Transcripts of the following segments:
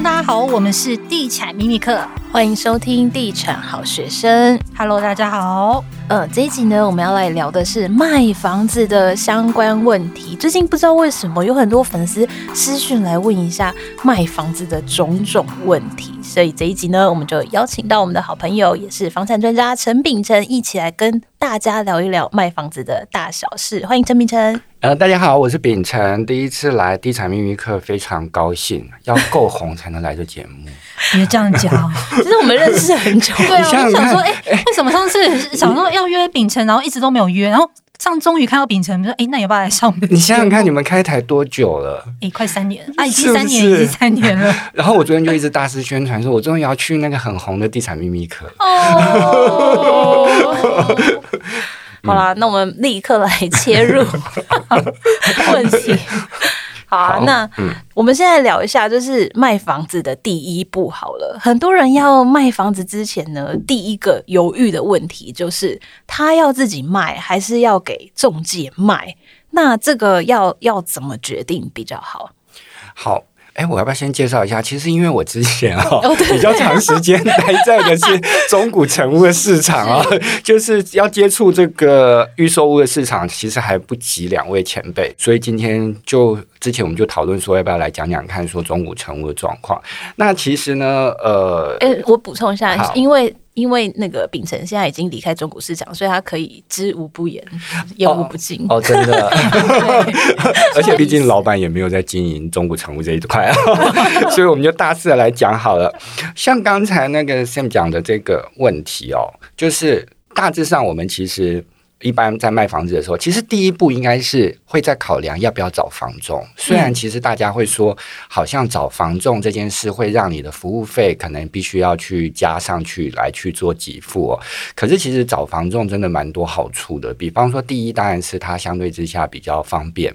那好，我们是地产秘密课，欢迎收听地产好学生。Hello，大家好。呃，这一集呢，我们要来聊的是卖房子的相关问题。最近不知道为什么有很多粉丝私讯来问一下卖房子的种种问题，所以这一集呢，我们就邀请到我们的好朋友，也是房产专家陈秉承，一起来跟大家聊一聊卖房子的大小事。欢迎陈秉承。呃，大家好，我是秉承，第一次来地产秘密课，非常高兴，要够红才能来这节目。别这样讲，其实我们认识很久。对啊，我就想说，哎、欸，为什么上次想说要约秉承，然后一直都没有约，然后上终于看到秉承，说，哎、欸，那你要不要来上？你想想看，你们开台多久了？哎、欸，快三年啊，已经三年，是是已经三年了。然后我昨天就一直大肆宣传，说我终于要去那个很红的地产秘密课。哦。好啦，那我们立刻来切入 问题。好啊，好，那、嗯、我们现在聊一下，就是卖房子的第一步好了。很多人要卖房子之前呢，第一个犹豫的问题就是，他要自己卖还是要给中介卖？那这个要要怎么决定比较好？好。哎，我要不要先介绍一下？其实因为我之前啊、哦、比较长时间待在的是中古成屋的市场啊，就是要接触这个预售屋的市场，其实还不及两位前辈，所以今天就之前我们就讨论说要不要来讲讲看，说中古成屋的状况。那其实呢，呃，哎，我补充一下，因为。因为那个秉承现在已经离开中古市场，所以他可以知无不言，言无不尽。哦，真的。而且毕竟老板也没有在经营中古常务这一块啊，所以我们就大致的来讲好了。像刚才那个 Sam 讲的这个问题哦，就是大致上我们其实。一般在卖房子的时候，其实第一步应该是会在考量要不要找房仲。虽然其实大家会说，好像找房仲这件事会让你的服务费可能必须要去加上去来去做给付哦。可是其实找房仲真的蛮多好处的。比方说，第一当然是它相对之下比较方便，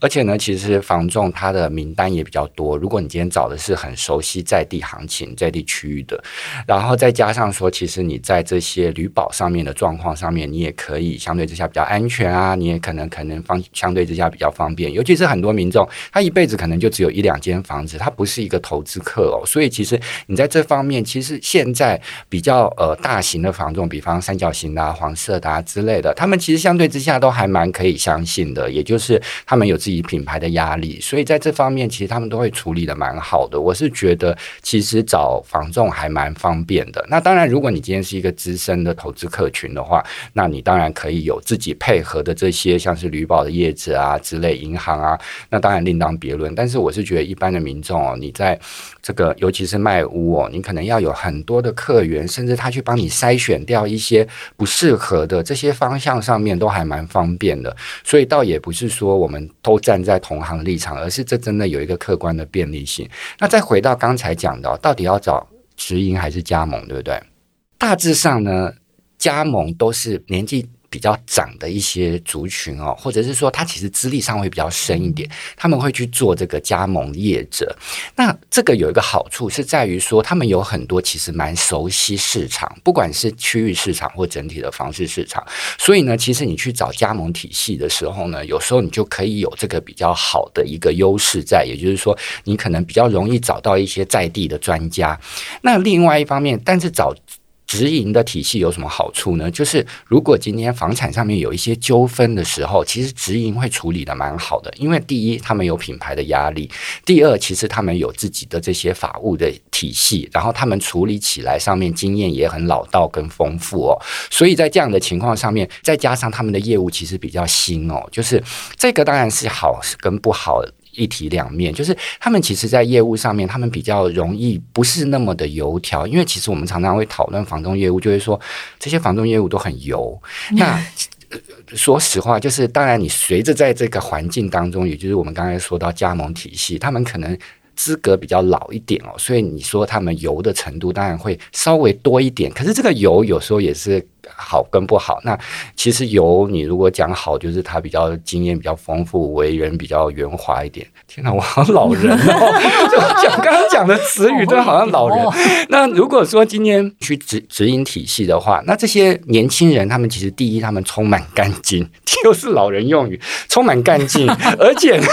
而且呢，其实房仲它的名单也比较多。如果你今天找的是很熟悉在地行情、在地区域的，然后再加上说，其实你在这些旅保上面的状况上面，你也可以。相对之下比较安全啊，你也可能可能方相对之下比较方便，尤其是很多民众，他一辈子可能就只有一两间房子，他不是一个投资客哦，所以其实你在这方面，其实现在比较呃大型的房仲，比方三角形的、啊、黄色的、啊、之类的，他们其实相对之下都还蛮可以相信的，也就是他们有自己品牌的压力，所以在这方面其实他们都会处理得蛮好的。我是觉得其实找房仲还蛮方便的。那当然，如果你今天是一个资深的投资客群的话，那你当然可以。有自己配合的这些，像是旅保的业者啊之类，银行啊，那当然另当别论。但是我是觉得，一般的民众哦，你在这个尤其是卖屋哦，你可能要有很多的客源，甚至他去帮你筛选掉一些不适合的这些方向上面，都还蛮方便的。所以倒也不是说我们都站在同行立场，而是这真的有一个客观的便利性。那再回到刚才讲的，到底要找直营还是加盟，对不对？大致上呢，加盟都是年纪。比较长的一些族群哦，或者是说他其实资历上会比较深一点，他们会去做这个加盟业者。那这个有一个好处是在于说，他们有很多其实蛮熟悉市场，不管是区域市场或整体的房市市场。所以呢，其实你去找加盟体系的时候呢，有时候你就可以有这个比较好的一个优势在，也就是说，你可能比较容易找到一些在地的专家。那另外一方面，但是找直营的体系有什么好处呢？就是如果今天房产上面有一些纠纷的时候，其实直营会处理得蛮好的。因为第一，他们有品牌的压力；第二，其实他们有自己的这些法务的体系，然后他们处理起来上面经验也很老道跟丰富哦。所以在这样的情况上面，再加上他们的业务其实比较新哦，就是这个当然是好跟不好。一体两面，就是他们其实，在业务上面，他们比较容易不是那么的油条，因为其实我们常常会讨论房东业务，就会说这些房东业务都很油。那说实话，就是当然，你随着在这个环境当中，也就是我们刚才说到加盟体系，他们可能资格比较老一点哦，所以你说他们油的程度当然会稍微多一点。可是这个油有时候也是。好跟不好。那其实有你如果讲好，就是他比较经验比较丰富，为人比较圆滑一点。天哪，我好像老人哦！就讲刚刚讲的词语，真的好像老人。那如果说今天去直直营体系的话，那这些年轻人他们其实第一，他们充满干劲，就是老人用语，充满干劲，而且呢，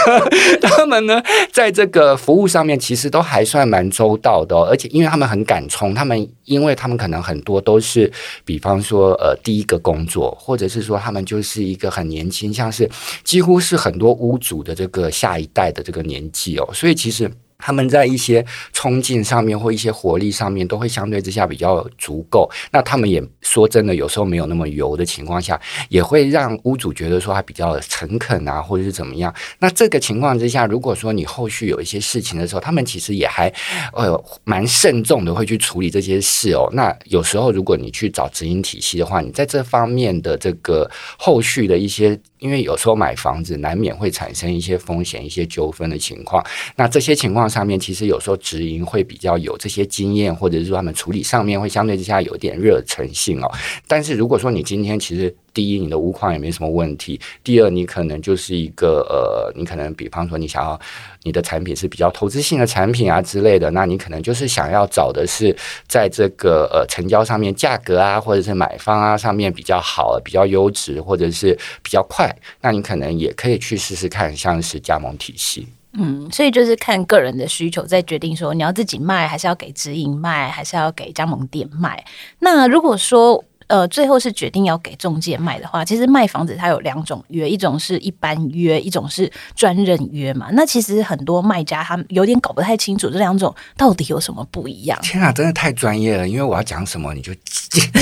他们呢，在这个服务上面其实都还算蛮周到的哦，而且因为他们很敢冲，他们因为他们可能很多都是，比方说呃第一个工作，或者是说他们就是一个很年轻，像是几乎是很多屋主的这个下一代的这个年纪哦，所以其实。他们在一些冲劲上面或一些活力上面都会相对之下比较足够。那他们也说真的，有时候没有那么油的情况下，也会让屋主觉得说他比较诚恳啊，或者是怎么样。那这个情况之下，如果说你后续有一些事情的时候，他们其实也还呃蛮慎重的会去处理这些事哦。那有时候如果你去找直营体系的话，你在这方面的这个后续的一些。因为有时候买房子难免会产生一些风险、一些纠纷的情况，那这些情况上面，其实有时候直营会比较有这些经验，或者是说他们处理上面会相对之下有点热诚性哦。但是如果说你今天其实。第一，你的屋况也没什么问题。第二，你可能就是一个呃，你可能比方说你想要你的产品是比较投资性的产品啊之类的，那你可能就是想要找的是在这个呃成交上面价格啊，或者是买方啊上面比较好、比较优质，或者是比较快，那你可能也可以去试试看，像是加盟体系。嗯，所以就是看个人的需求，再决定说你要自己卖，还是要给直营卖，还是要给加盟店卖。那如果说呃，最后是决定要给中介卖的话，其实卖房子它有两种约，一种是一般约，一种是专任约嘛。那其实很多卖家他有点搞不太清楚这两种到底有什么不一样。天啊，真的太专业了！因为我要讲什么，你就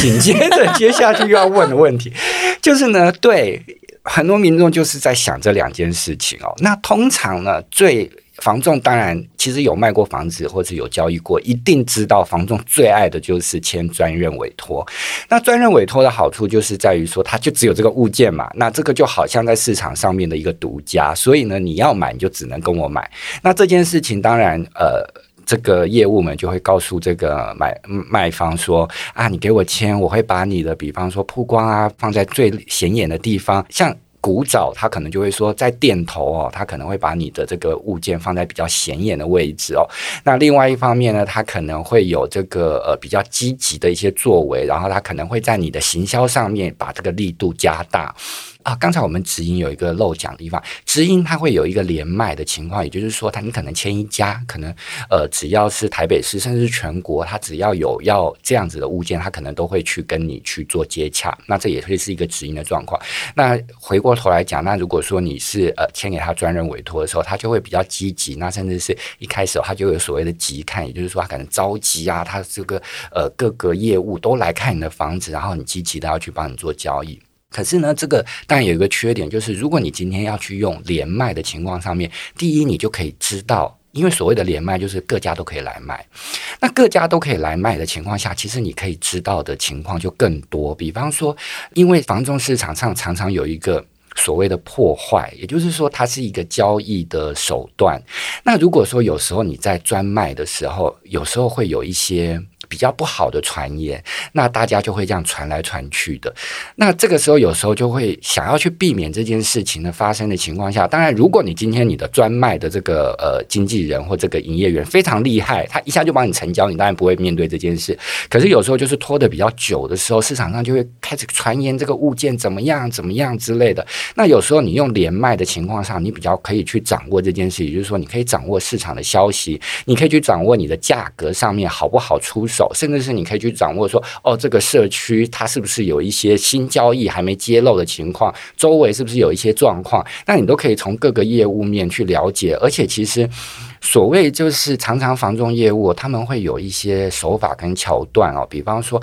紧接着接下去又要问的问题，就是呢，对很多民众就是在想这两件事情哦。那通常呢，最房仲当然，其实有卖过房子或者有交易过，一定知道房仲最爱的就是签专任委托。那专任委托的好处就是在于说，它就只有这个物件嘛，那这个就好像在市场上面的一个独家，所以呢，你要买你就只能跟我买。那这件事情当然，呃，这个业务们就会告诉这个买卖方说啊，你给我签，我会把你的比方说曝光啊放在最显眼的地方，像。古早他可能就会说，在店头哦，他可能会把你的这个物件放在比较显眼的位置哦。那另外一方面呢，他可能会有这个呃比较积极的一些作为，然后他可能会在你的行销上面把这个力度加大。啊，刚才我们直营有一个漏讲的地方，直营它会有一个连卖的情况，也就是说，它你可能签一家，可能呃只要是台北市甚至是全国，它只要有要这样子的物件，它可能都会去跟你去做接洽。那这也会是一个直营的状况。那回过头来讲，那如果说你是呃签给他专人委托的时候，他就会比较积极，那甚至是一开始他就有所谓的急看，也就是说他可能着急啊，他这个呃各个业务都来看你的房子，然后你积极的要去帮你做交易。可是呢，这个当然有一个缺点，就是如果你今天要去用连卖的情况上面，第一，你就可以知道，因为所谓的连卖就是各家都可以来卖，那各家都可以来卖的情况下，其实你可以知道的情况就更多。比方说，因为房仲市场上常常有一个所谓的破坏，也就是说，它是一个交易的手段。那如果说有时候你在专卖的时候，有时候会有一些。比较不好的传言，那大家就会这样传来传去的。那这个时候有时候就会想要去避免这件事情的发生的情况下，当然，如果你今天你的专卖的这个呃经纪人或这个营业员非常厉害，他一下就帮你成交，你当然不会面对这件事。可是有时候就是拖得比较久的时候，市场上就会开始传言这个物件怎么样怎么样之类的。那有时候你用连卖的情况下，你比较可以去掌握这件事，也就是说，你可以掌握市场的消息，你可以去掌握你的价格上面好不好出手。甚至是你可以去掌握说，哦，这个社区它是不是有一些新交易还没揭露的情况？周围是不是有一些状况？那你都可以从各个业务面去了解。而且，其实所谓就是常常房仲业务，他们会有一些手法跟桥段哦。比方说，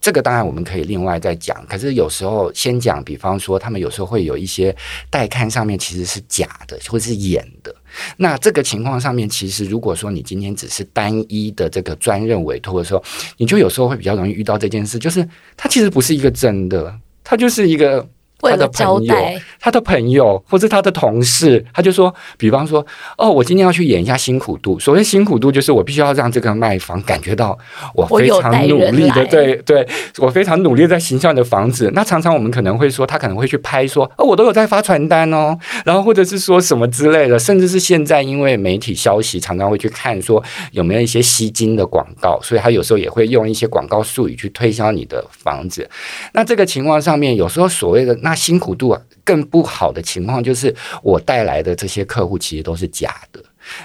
这个当然我们可以另外再讲。可是有时候先讲，比方说，他们有时候会有一些带看上面其实是假的，或是演的。那这个情况上面，其实如果说你今天只是单一的这个专任委托的时候，你就有时候会比较容易遇到这件事，就是它其实不是一个真的，它就是一个他的朋友，他的朋友或者他的同事，他就说，比方说，哦，我今天要去演一下辛苦度。所谓辛苦度，就是我必须要让这个卖房感觉到我非常努力的，对对，我非常努力在行销你的房子。那常常我们可能会说，他可能会去拍说，哦，我都有在发传单哦，然后或者是说什么之类的，甚至是现在因为媒体消息常常会去看说有没有一些吸金的广告，所以他有时候也会用一些广告术语去推销你的房子。那这个情况上面，有时候所谓的那辛苦度啊，更不好的情况就是我带来的这些客户其实都是假的。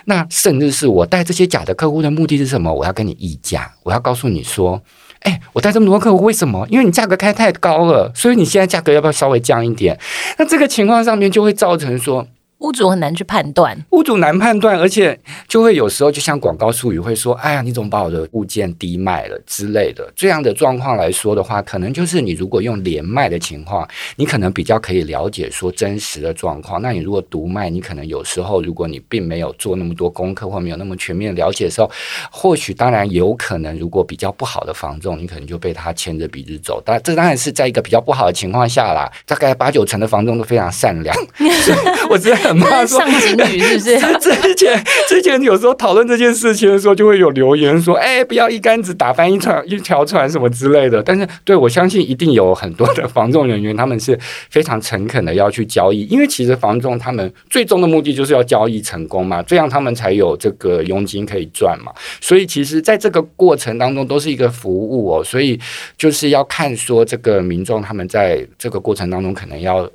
那甚至是我带这些假的客户的目的是什么？我要跟你议价，我要告诉你说，哎，我带这么多客户，为什么？因为你价格开太高了，所以你现在价格要不要稍微降一点？那这个情况上面就会造成说。屋主很难去判断，屋主难判断，而且就会有时候就像广告术语会说：“哎呀，你怎么把我的物件低卖了之类的。”这样的状况来说的话，可能就是你如果用连卖的情况，你可能比较可以了解说真实的状况。那你如果独卖，你可能有时候如果你并没有做那么多功课或没有那么全面了解的时候，或许当然有可能，如果比较不好的房仲，你可能就被他牵着鼻子走。但这当然是在一个比较不好的情况下啦，大概八九成的房仲都非常善良。我知道。上警语是不是？之前之前有时候讨论这件事情的时候，就会有留言说：“哎，不要一竿子打翻一船一条船什么之类的。”但是，对我相信一定有很多的防重人员，他们是非常诚恳的要去交易，因为其实防重他们最终的目的就是要交易成功嘛，这样他们才有这个佣金可以赚嘛。所以，其实在这个过程当中都是一个服务哦，所以就是要看说这个民众他们在这个过程当中可能要。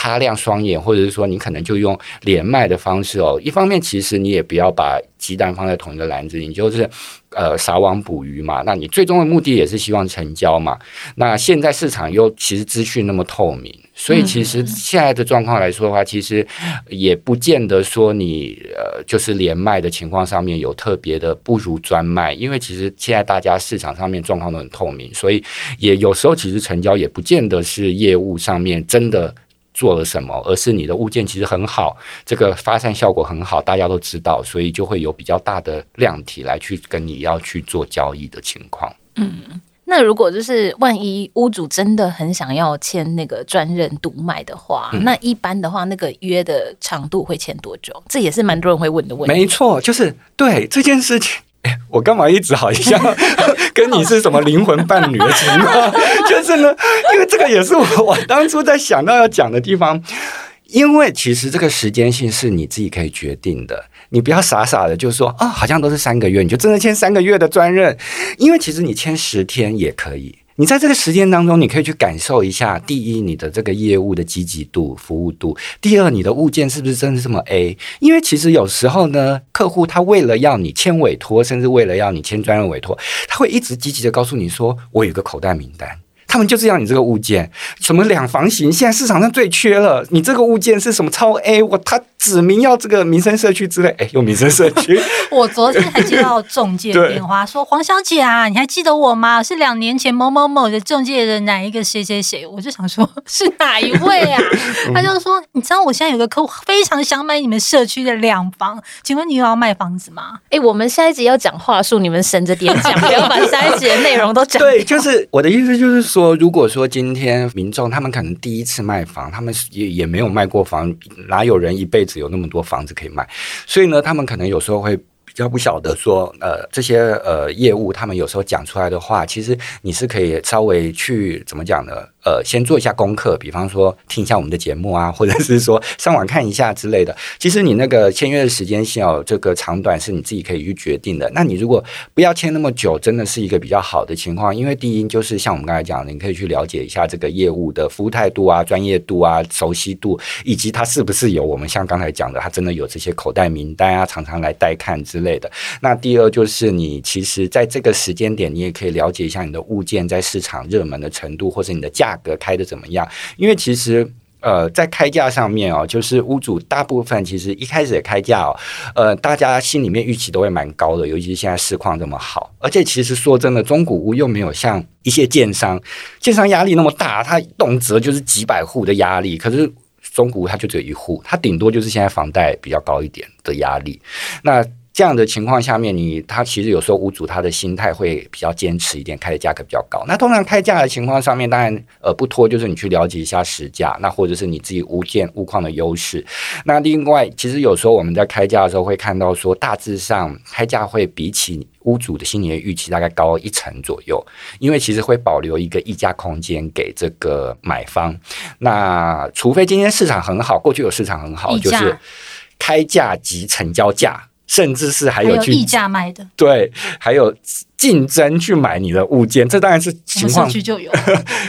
擦亮双眼，或者是说你可能就用连麦的方式哦。一方面，其实你也不要把鸡蛋放在同一个篮子，你就是呃撒网捕鱼嘛。那你最终的目的也是希望成交嘛。那现在市场又其实资讯那么透明，所以其实现在的状况来说的话，其实也不见得说你呃就是连麦的情况上面有特别的不如专卖，因为其实现在大家市场上面状况都很透明，所以也有时候其实成交也不见得是业务上面真的。做了什么，而是你的物件其实很好，这个发散效果很好，大家都知道，所以就会有比较大的量体来去跟你要去做交易的情况。嗯，那如果就是万一屋主真的很想要签那个专任独卖的话，嗯，那一般的话，那个约的长度会签多久？这也是蛮多人会问的问题。没错，就是对这件事情。哎，我干嘛一直好像 跟你是什么灵魂伴侣的情况？就是呢，因为这个也是我我当初在想到要讲的地方。因为其实这个时间性是你自己可以决定的，你不要傻傻的就说啊，好像都是三个月，你就真的签三个月的专任。因为其实你签十天也可以。你在这个时间当中，你可以去感受一下：第一，你的这个业务的积极度、服务度；第二，你的物件是不是真的这么 A？因为其实有时候呢，客户他为了要你签委托，甚至为了要你签专任委托，他会一直积极的告诉你说：“我有个口袋名单。”他们就是要你这个物件，什么两房型，现在市场上最缺了。你这个物件是什么超 A？我他指明要这个民生社区之类，哎，用民生社区。我昨天还接到中介电话，说黄小姐啊，你还记得我吗？是两年前某某某的中介的哪一个谁谁谁？我就想说，是哪一位啊？他就说，你知道我现在有个客户非常想买你们社区的两房，请问你有要卖房子吗？哎，我们下一集要讲话术，你们省着点讲，不要把下一集的内容都讲。对，就是我的意思，就是。说，如果说今天民众他们可能第一次卖房，他们也也没有卖过房，哪有人一辈子有那么多房子可以卖？所以呢，他们可能有时候会比较不晓得说，呃，这些呃业务，他们有时候讲出来的话，其实你是可以稍微去怎么讲呢？呃，先做一下功课，比方说听一下我们的节目啊，或者是说上网看一下之类的。其实你那个签约的时间线哦，这个长短是你自己可以去决定的。那你如果不要签那么久，真的是一个比较好的情况。因为第一就是像我们刚才讲的，你可以去了解一下这个业务的服务态度啊、专业度啊、熟悉度，以及他是不是有我们像刚才讲的，他真的有这些口袋名单啊，常常来带看之类的。那第二就是你其实在这个时间点，你也可以了解一下你的物件在市场热门的程度，或者你的价。价格开的怎么样？因为其实呃，在开价上面哦，就是屋主大部分其实一开始的开价哦，呃，大家心里面预期都会蛮高的，尤其是现在市况这么好，而且其实说真的，中古屋又没有像一些建商，建商压力那么大，它动辄就是几百户的压力，可是中古屋它就只有一户，它顶多就是现在房贷比较高一点的压力，那。这样的情况下面，你他其实有时候屋主他的心态会比较坚持一点，开的价格比较高。那通常开价的情况上面，当然呃不拖就是你去了解一下实价，那或者是你自己物件物况的优势。那另外，其实有时候我们在开价的时候会看到说，大致上开价会比起屋主的心理的预期大概高一成左右，因为其实会保留一个溢价空间给这个买方。那除非今天市场很好，过去有市场很好，就是开价及成交价。甚至是还有去议价卖的，对，还有竞争去买你的物件，这当然是情况。就有，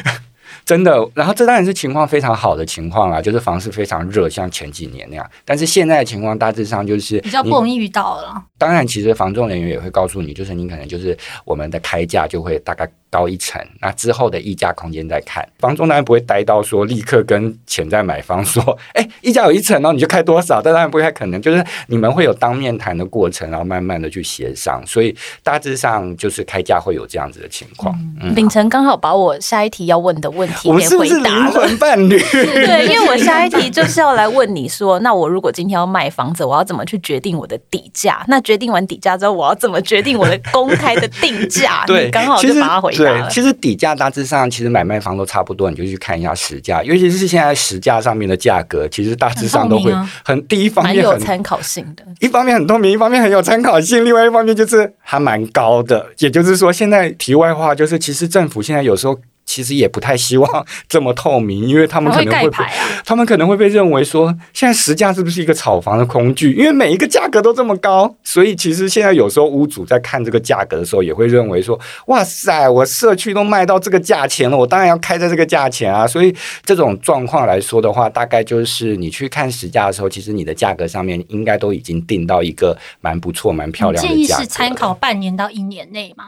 真的。然后这当然是情况非常好的情况啦，就是房市非常热，像前几年那样。但是现在的情况大致上就是比较不容易遇到了。当然，其实房仲人员也会告诉你，就是你可能就是我们的开价就会大概。高一层，那之后的溢价空间再看。房仲当然不会呆到说立刻跟潜在买方 说，哎、欸，议价有一层哦，你就开多少？但当然不太可能，就是你们会有当面谈的过程，然后慢慢的去协商。所以大致上就是开价会有这样子的情况。嗯，秉承刚好把我下一题要问的问题给回答了。是是灵魂伴侣？对，因为我下一题就是要来问你说，那我如果今天要卖房子，我要怎么去决定我的底价？那决定完底价之后，我要怎么决定我的公开的定价？对，刚好就把它回答。对，其实底价大致上其实买卖方都差不多，你就去看一下实价，尤其是现在实价上面的价格，其实大致上都会很，很第一方面很有参考性的，一方面很透明，一方面很有参考性，另外一方面就是还蛮高的。也就是说，现在题外话就是，其实政府现在有时候。其实也不太希望这么透明，因为他们可能会被，他们可能会被认为说，现在实价是不是一个炒房的工具？因为每一个价格都这么高，所以其实现在有时候屋主在看这个价格的时候，也会认为说，哇塞，我社区都卖到这个价钱了，我当然要开在这个价钱啊。所以这种状况来说的话，大概就是你去看实价的时候，其实你的价格上面应该都已经定到一个蛮不错、蛮漂亮的价格。建议是参考半年到一年内吗？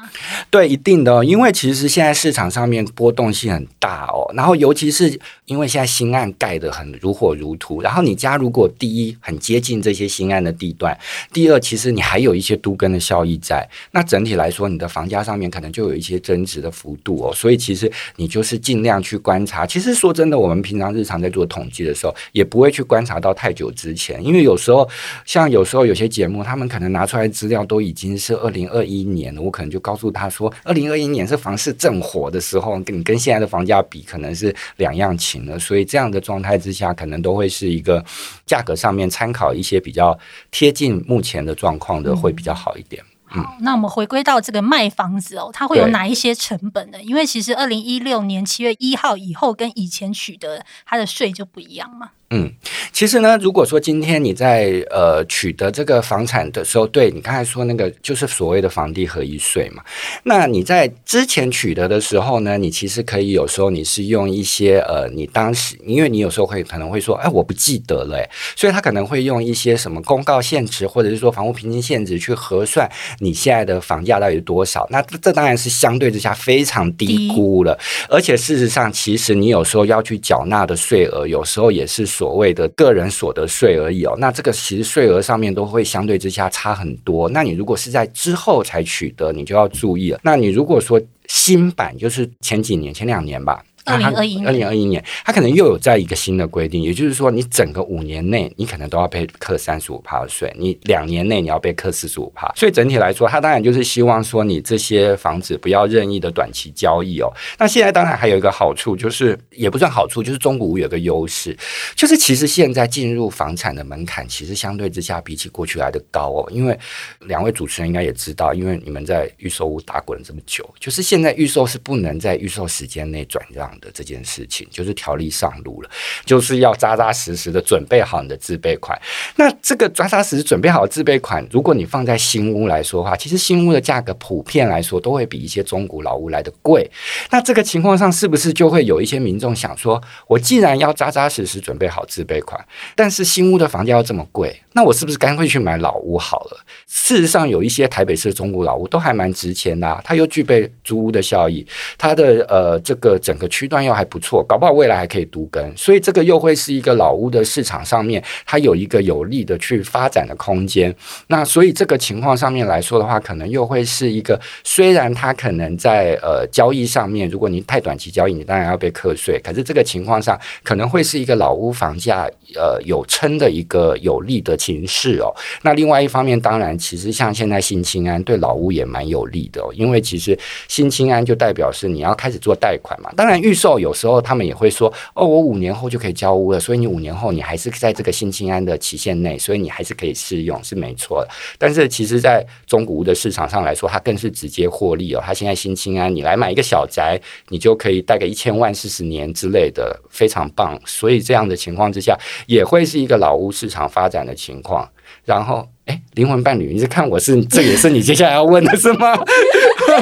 对，一定的，因为其实现在市场上面波动性很大哦，然后尤其是因为现在新案盖得很如火如荼，然后你家如果第一很接近这些新案的地段，第二其实你还有一些都更的效益在，那整体来说你的房价上面可能就有一些增值的幅度哦，所以其实你就是尽量去观察。其实说真的，我们平常日常在做统计的时候，也不会去观察到太久之前，因为有时候像有时候有些节目，他们可能拿出来资料都已经是二零二一年了，我可能就告诉他说，二零二一年是房市正火的时候，跟你跟现在的房价比可能是两样情了，所以这样的状态之下，可能都会是一个价格上面参考一些比较贴近目前的状况的，会比较好一点。好，那我们回归到这个卖房子哦，它会有哪一些成本呢？因为其实二零一六年七月一号以后跟以前取得它的税就不一样嘛。嗯，其实呢，如果说今天你在呃取得这个房产的时候，对你刚才说那个就是所谓的房地合一税嘛，那你在之前取得的时候呢，你其实可以有时候你是用一些呃，你当时因为你有时候会可能会说，哎，我不记得了，哎，所以他可能会用一些什么公告限值或者是说房屋平均限值去核算你现在的房价到底是多少，那这当然是相对之下非常低估了，而且事实上，其实你有时候要去缴纳的税额，有时候也是。所谓的个人所得税而已哦，那这个其实税额上面都会相对之下差很多。那你如果是在之后才取得，你就要注意了。那你如果说新版，就是前几年、前两年吧。二零二一年，二零二一年，它可能又有在一个新的规定，也就是说，你整个五年内，你可能都要被课三十五趴的税；你两年内，你要被课四十五趴。所以整体来说，它当然就是希望说，你这些房子不要任意的短期交易哦。那现在当然还有一个好处，就是也不算好处，就是中古屋有个优势，就是其实现在进入房产的门槛，其实相对之下比起过去来的高哦。因为两位主持人应该也知道，因为你们在预售屋打滚了这么久，就是现在预售是不能在预售时间内转让。的这件事情就是条例上路了，就是要扎扎实实的准备好你的自备款。那这个扎扎实实准备好自备款，如果你放在新屋来说的话，其实新屋的价格普遍来说都会比一些中古老屋来的贵。那这个情况上，是不是就会有一些民众想说，我既然要扎扎实实准备好自备款，但是新屋的房价要这么贵，那我是不是干脆去买老屋好了？事实上，有一些台北市的中古老屋都还蛮值钱的，它又具备租屋的效益，它的呃这个整个区。段又还不错，搞不好未来还可以独耕，所以这个又会是一个老屋的市场上面，它有一个有利的去发展的空间。那所以这个情况上面来说的话，可能又会是一个，虽然它可能在呃交易上面，如果你太短期交易，你当然要被课税，可是这个情况上可能会是一个老屋房价呃有撑的一个有利的情势哦。那另外一方面，当然其实像现在新青安对老屋也蛮有利的哦，因为其实新青安就代表是你要开始做贷款嘛。当然预售有时候他们也会说，哦，我五年后就可以交屋了，所以你五年后你还是在这个新青安的期限内，所以你还是可以适用，是没错的。但是其实，在中古屋的市场上来说，它更是直接获利哦。它现在新青安，你来买一个小宅，你就可以贷个一千万四十年之类的，非常棒。所以这样的情况之下，也会是一个老屋市场发展的情况。然后，哎，灵魂伴侣，你是看我是这也是你接下来要问的是吗？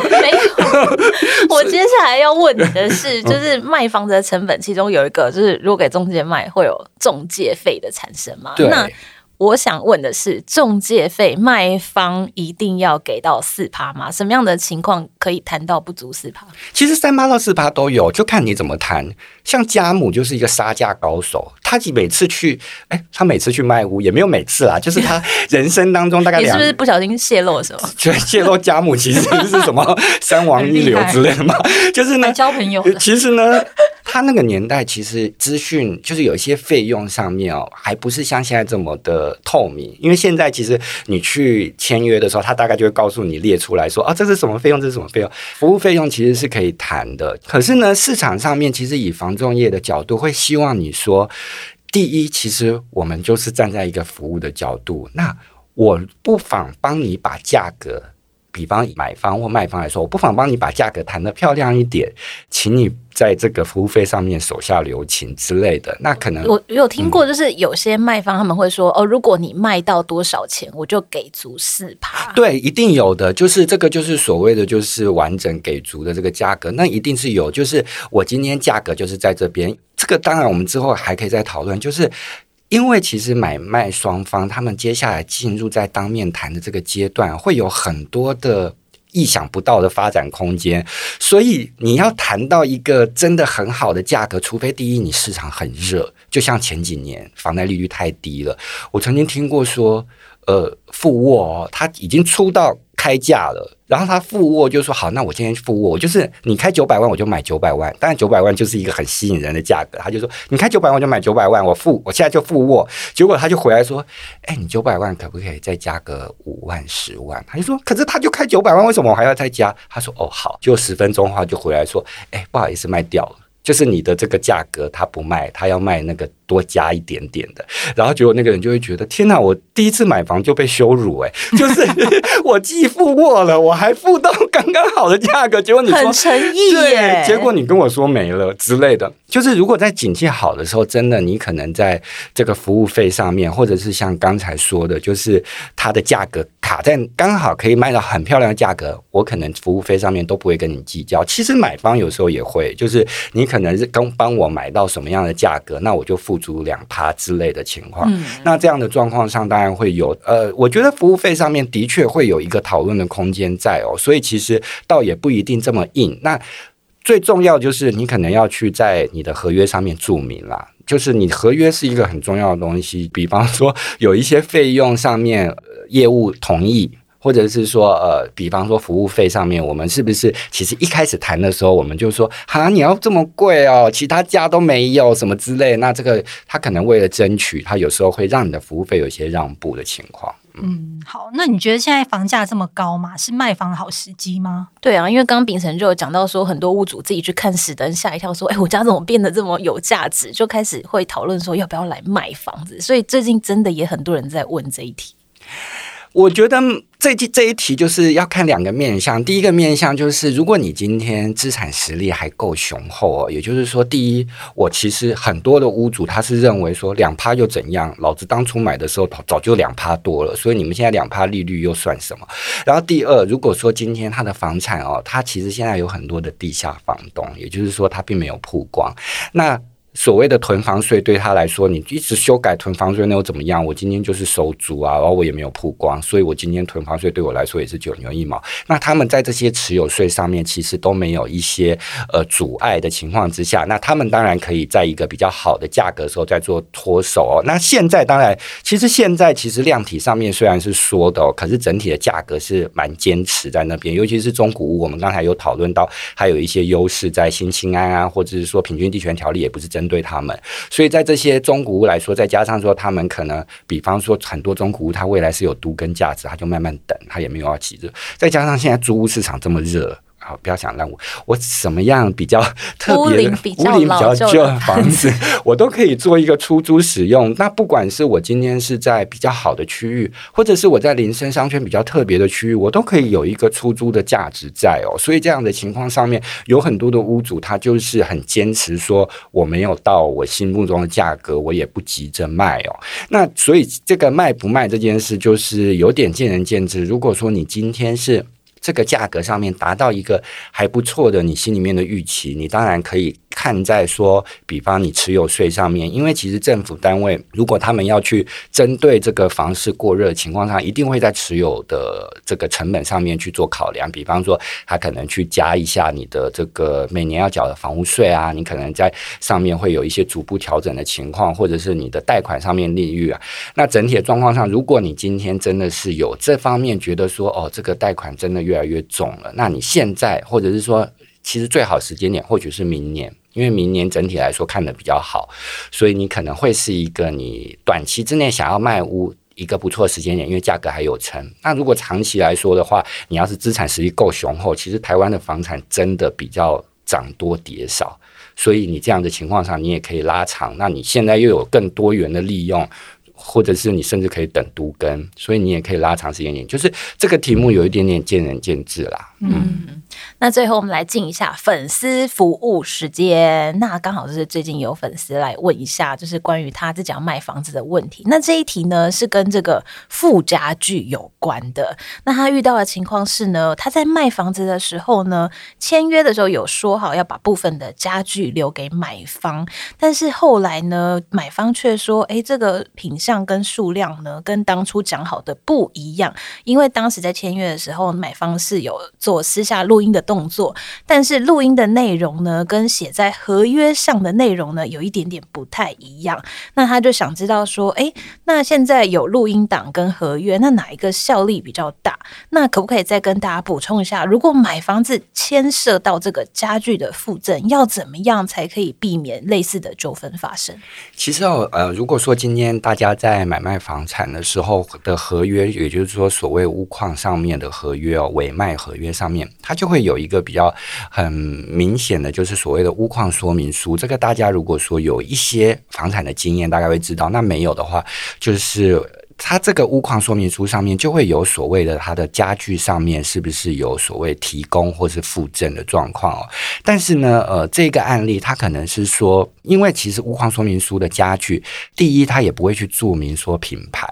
没有，我接下来要问你的是，就是卖房子的成本，其中有一个就是如果给中介卖，会有中介费的产生吗？对。那我想问的是，中介费卖方一定要给到四趴吗？什么样的情况可以谈到不足四趴？其实三趴到四趴都有，就看你怎么谈。像家母就是一个杀价高手，他每次去，哎，他每次去卖屋也没有每次啦，就是他人生当中大概两，你是不是不小心泄露什么？就泄露家母其实 是什么三王一流之类的嘛？就是呢，交朋友。其实呢。他那个年代其实资讯就是有一些费用上面哦，还不是像现在这么的透明。因为现在其实你去签约的时候，他大概就会告诉你列出来说啊，这是什么费用，这是什么费用。服务费用其实是可以谈的。可是呢，市场上面其实以房仲业的角度会希望你说，第一，其实我们就是站在一个服务的角度，那我不妨帮你把价格。比方买方或卖方来说，我不妨帮你把价格谈得漂亮一点，请你在这个服务费上面手下留情之类的。那可能我有听过，就是有些卖方他们会说，嗯、哦，如果你卖到多少钱，我就给足四趴。对，一定有的，就是这个就是所谓的就是完整给足的这个价格，那一定是有。就是我今天价格就是在这边，这个当然我们之后还可以再讨论，就是。因为其实买卖双方他们接下来进入在当面谈的这个阶段，会有很多的意想不到的发展空间，所以你要谈到一个真的很好的价格，除非第一你市场很热，就像前几年房贷利率太低了，我曾经听过说，呃，富沃哦，他已经出到。开价了，然后他附沃就说好，那我今天附沃，就是你开九百万我就买九百万，当然九百万就是一个很吸引人的价格，他就说你开九百万就买九百万，我付我现在就附沃，结果他就回来说，哎，你九百万可不可以再加个五万十万？他就说，可是他就开九百万，为什么我还要再加？他说哦好，就十分钟后就回来说，哎，不好意思卖掉了，就是你的这个价格他不卖，他要卖那个。多加一点点的，然后结果那个人就会觉得天哪！我第一次买房就被羞辱哎、欸，就是 我既付过了，我还付到刚刚好的价格，结果你说很诚意耶，结果你跟我说没了之类的。就是如果在景气好的时候，真的你可能在这个服务费上面，或者是像刚才说的，就是它的价格卡在刚好可以卖到很漂亮的价格，我可能服务费上面都不会跟你计较。其实买方有时候也会，就是你可能是刚帮我买到什么样的价格，那我就付。足两趴之类的情况，嗯，那这样的状况上当然会有，呃，我觉得服务费上面的确会有一个讨论的空间在哦，所以其实倒也不一定这么硬。那最重要就是你可能要去在你的合约上面注明啦，就是你合约是一个很重要的东西，比方说有一些费用上面，呃，业务同意。或者是说，呃，比方说服务费上面，我们是不是其实一开始谈的时候，我们就说，哈，你要这么贵哦，其他家都没有什么之类。那这个他可能为了争取，他有时候会让你的服务费有一些让步的情况。嗯，嗯，好，那你觉得现在房价这么高嘛？是卖房的好时机吗？对啊，因为刚刚秉承就有讲到说，很多屋主自己去看实登吓一跳，说，哎，我家怎么变得这么有价值？就开始会讨论说要不要来卖房子。所以最近真的也很多人在问这一题。我觉得这这一题就是要看两个面向。第一个面向就是，如果你今天资产实力还够雄厚哦，也就是说，第一，我其实很多的屋主他是认为说两趴又怎样？老子当初买的时候早就两趴多了，所以你们现在两趴利率又算什么？然后第二，如果说今天他的房产哦，他其实现在有很多的地下房东，也就是说他并没有曝光，那。所谓的囤房税对他来说，你一直修改囤房税，那又怎么样？我今天就是收租啊，然后我也没有曝光，所以我今天囤房税对我来说也是九牛一毛。那他们在这些持有税上面其实都没有一些呃阻碍的情况之下，那他们当然可以在一个比较好的价格的时候再做脱手哦。那现在当然，其实现在其实量体上面虽然是说的，可是整体的价格是蛮坚持在那边，尤其是中古屋，我们刚才有讨论到，还有一些优势在新青安啊，或者是说平均地权条例也不是真针对他们，所以在这些中古屋来说，再加上说他们可能，比方说很多中古屋，它未来是有独根价值，他就慢慢等，他也没有要急着。再加上现在租屋市场这么热。好，不要想让我我什么样比较 特别的屋龄比较旧的房子，我都可以做一个出租使用。那不管是我今天是在比较好的区域，或者是我在林森商圈比较特别的区域，我都可以有一个出租的价值在哦。所以这样的情况上面，有很多的屋主他就是很坚持说，我没有到我心目中的价格，我也不急着卖哦。那所以这个卖不卖这件事，就是有点见仁见智。如果说你今天是。这个价格上面达到一个还不错的你心里面的预期，你当然可以。看在说，比方你持有税上面，因为其实政府单位如果他们要去针对这个房市过热情况下，一定会在持有的这个成本上面去做考量。比方说，他可能去加一下你的这个每年要缴的房屋税啊，你可能在上面会有一些逐步调整的情况，或者是你的贷款上面利率啊。那整体的状况上，如果你今天真的是有这方面觉得说，哦，这个贷款真的越来越重了，那你现在或者是说，其实最好时间点或许是明年。因为明年整体来说看的比较好，所以你可能会是一个你短期之内想要卖屋一个不错的时间点，因为价格还有撑。那如果长期来说的话，你要是资产实力够雄厚，其实台湾的房产真的比较涨多跌少，所以你这样的情况下，你也可以拉长。那你现在又有更多元的利用。或者是你甚至可以等都更，所以你也可以拉长时间点。就是这个题目有一点点见仁见智啦。嗯，那最后我们来进一下粉丝服务时间。那刚好就是最近有粉丝来问一下，就是关于他自己要卖房子的问题。那这一题呢是跟这个附家具有关的。那他遇到的情况是呢，他在卖房子的时候呢，签约的时候有说好要把部分的家具留给买方，但是后来呢，买方却说，哎，这个品相。跟数量呢，跟当初讲好的不一样。因为当时在签约的时候，买方是有做私下录音的动作，但是录音的内容呢，跟写在合约上的内容呢，有一点点不太一样。那他就想知道说，诶，那现在有录音档跟合约，那哪一个效力比较大？那可不可以再跟大家补充一下？如果买房子牵涉到这个家具的附赠，要怎么样才可以避免类似的纠纷发生？其实哦，呃，如果说今天大家在买卖房产的时候的合约，也就是说所谓屋况上面的合约哦，委卖合约上面，它就会有一个比较很明显的，就是所谓的屋况说明书。这个大家如果说有一些房产的经验，大概会知道。那没有的话，就是。它这个屋况说明书上面就会有所谓的它的家具上面是不是有所谓提供或是附赠的状况哦？但是呢，呃，这个案例它可能是说，因为其实屋况说明书的家具，第一它也不会去注明说品牌，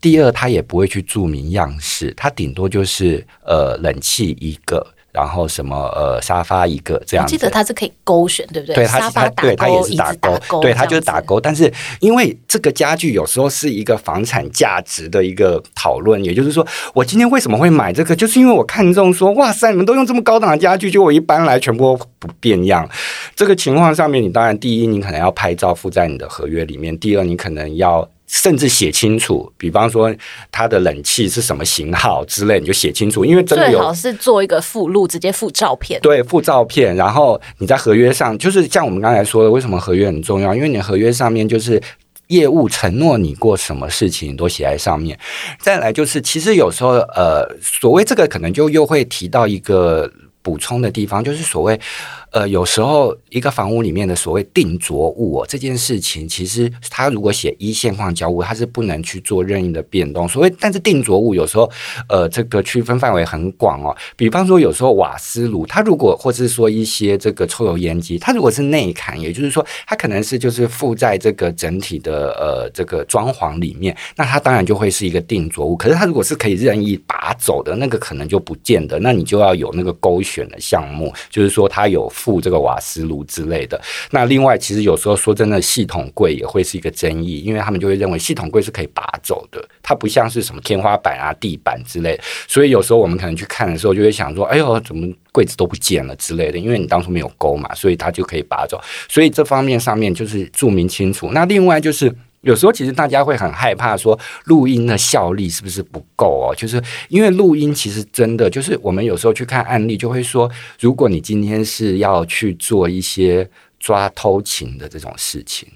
第二它也不会去注明样式，它顶多就是呃冷气一个。然后什么呃沙发一个这样子，我记得它是可以勾选，对不对？对，它它对它也是打勾，对它就是打勾。但是因为这个家具有时候是一个房产价值的一个讨论，也就是说，我今天为什么会买这个，就是因为我看中说，哇塞，你们都用这么高档的家具，就我一搬来全部不变样。这个情况上面，你当然第一，你可能要拍照附在你的合约里面；第二，你可能要。甚至写清楚，比方说它的冷气是什么型号之类，你就写清楚，因为真的有，最好是做一个附录，直接附照片。对，附照片，然后你在合约上，就是像我们刚才说的，为什么合约很重要？因为你合约上面就是业务承诺你过什么事情都写在上面。再来就是，其实有时候呃，所谓这个可能就又会提到一个补充的地方，就是所谓。呃，有时候一个房屋里面的所谓定着物哦，这件事情其实它如果写一线框交物，它是不能去做任意的变动。所谓但是定着物有时候呃这个区分范围很广哦。比方说有时候瓦斯炉，它如果或是说一些这个抽油烟机，它如果是内砍，也就是说它可能是就是附在这个整体的呃这个装潢里面，那它当然就会是一个定着物。可是它如果是可以任意拔走的那个，可能就不见得。那你就要有那个勾选的项目，就是说它有付这个瓦斯炉之类的。那另外，其实有时候说真的，系统柜也会是一个争议，因为他们就会认为系统柜是可以拔走的，它不像是什么天花板啊、地板之类。所以有时候我们可能去看的时候，就会想说：“哎呦，怎么柜子都不见了之类的？”因为你当初没有勾嘛，所以它就可以拔走。所以这方面上面就是注明清楚。那另外就是。有时候其实大家会很害怕说录音的效力是不是不够哦？就是因为录音其实真的就是我们有时候去看案例就会说，如果你今天是要去做一些抓偷情的这种事情，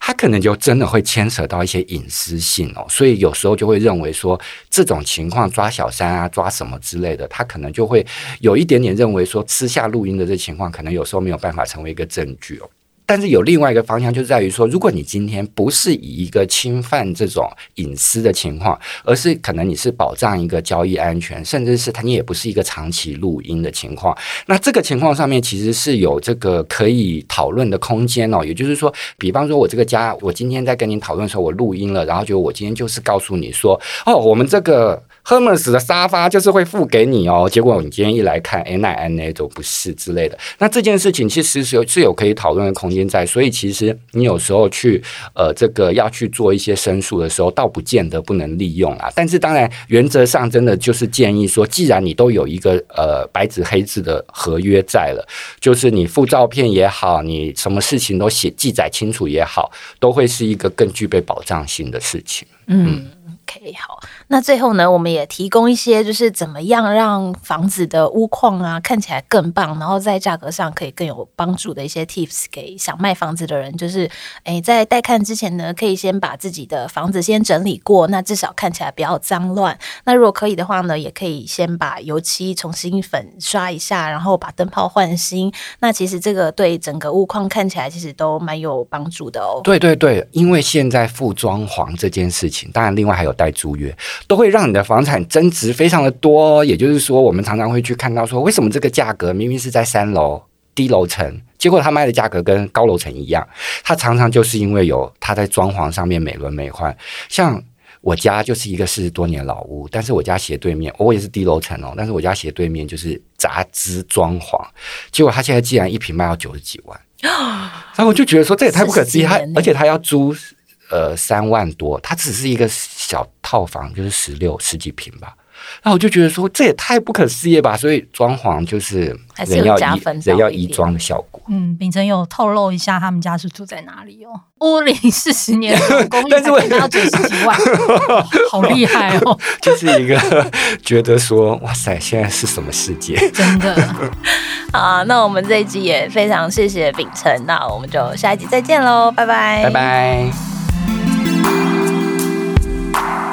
它可能就真的会牵扯到一些隐私性哦。所以有时候就会认为说这种情况抓小三啊、抓什么之类的，他可能就会有一点点认为说私下录音的这情况，可能有时候没有办法成为一个证据哦。但是有另外一个方向，就在于说，如果你今天不是以一个侵犯这种隐私的情况，而是可能你是保障一个交易安全，甚至是它你也不是一个长期录音的情况，那这个情况上面其实是有这个可以讨论的空间哦。也就是说，比方说我这个家，我今天在跟你讨论的时候，我录音了，然后就我今天就是告诉你说，哦，我们这个。Hermes 的沙发就是会付给你哦，结果你今天一来看，哎，那哎那都不是之类的。那这件事情其实是有是有可以讨论的空间在，所以其实你有时候去呃这个要去做一些申诉的时候，倒不见得不能利用啊。但是当然原则上真的就是建议说，既然你都有一个呃白纸黑字的合约在了，就是你附照片也好，你什么事情都写记载清楚也好，都会是一个更具备保障性的事情。嗯。OK，好，那最后呢，我们也提供一些，就是怎么样让房子的屋况啊看起来更棒，然后在价格上可以更有帮助的一些 Tips 给想卖房子的人，就是诶，在带看之前呢，可以先把自己的房子先整理过，那至少看起来不要脏乱。那如果可以的话呢，也可以先把油漆重新粉刷一下，然后把灯泡换新。那其实这个对整个屋况看起来其实都蛮有帮助的哦。对对对，因为现在付装潢这件事情，当然另外还有。带租约都会让你的房产增值非常的多，也就是说，我们常常会去看到说，为什么这个价格明明是在三楼低楼层，结果他卖的价格跟高楼层一样？他常常就是因为有他在装潢上面美轮美奂。像我家就是一个四十多年老屋，但是我家斜对面，我也是低楼层哦，但是我家斜对面就是杂支装潢，结果他现在竟然一平卖到九十几万，然后我就觉得说，这也太不可思议，他而且他要租。呃，三万多，它只是一个小套房，就是十六十几平吧。那我就觉得说，这也太不可思议吧。所以装潢就是人要移人要移装的效果。嗯，秉承有透露一下他们家是住在哪里哦？屋龄四十年的 公寓，但是我要九十几万，好厉害哦！就是一个觉得说，哇塞，现在是什么世界？真的。好，那我们这一集也非常谢谢秉承，那我们就下一集再见喽，拜拜，拜拜。Thank you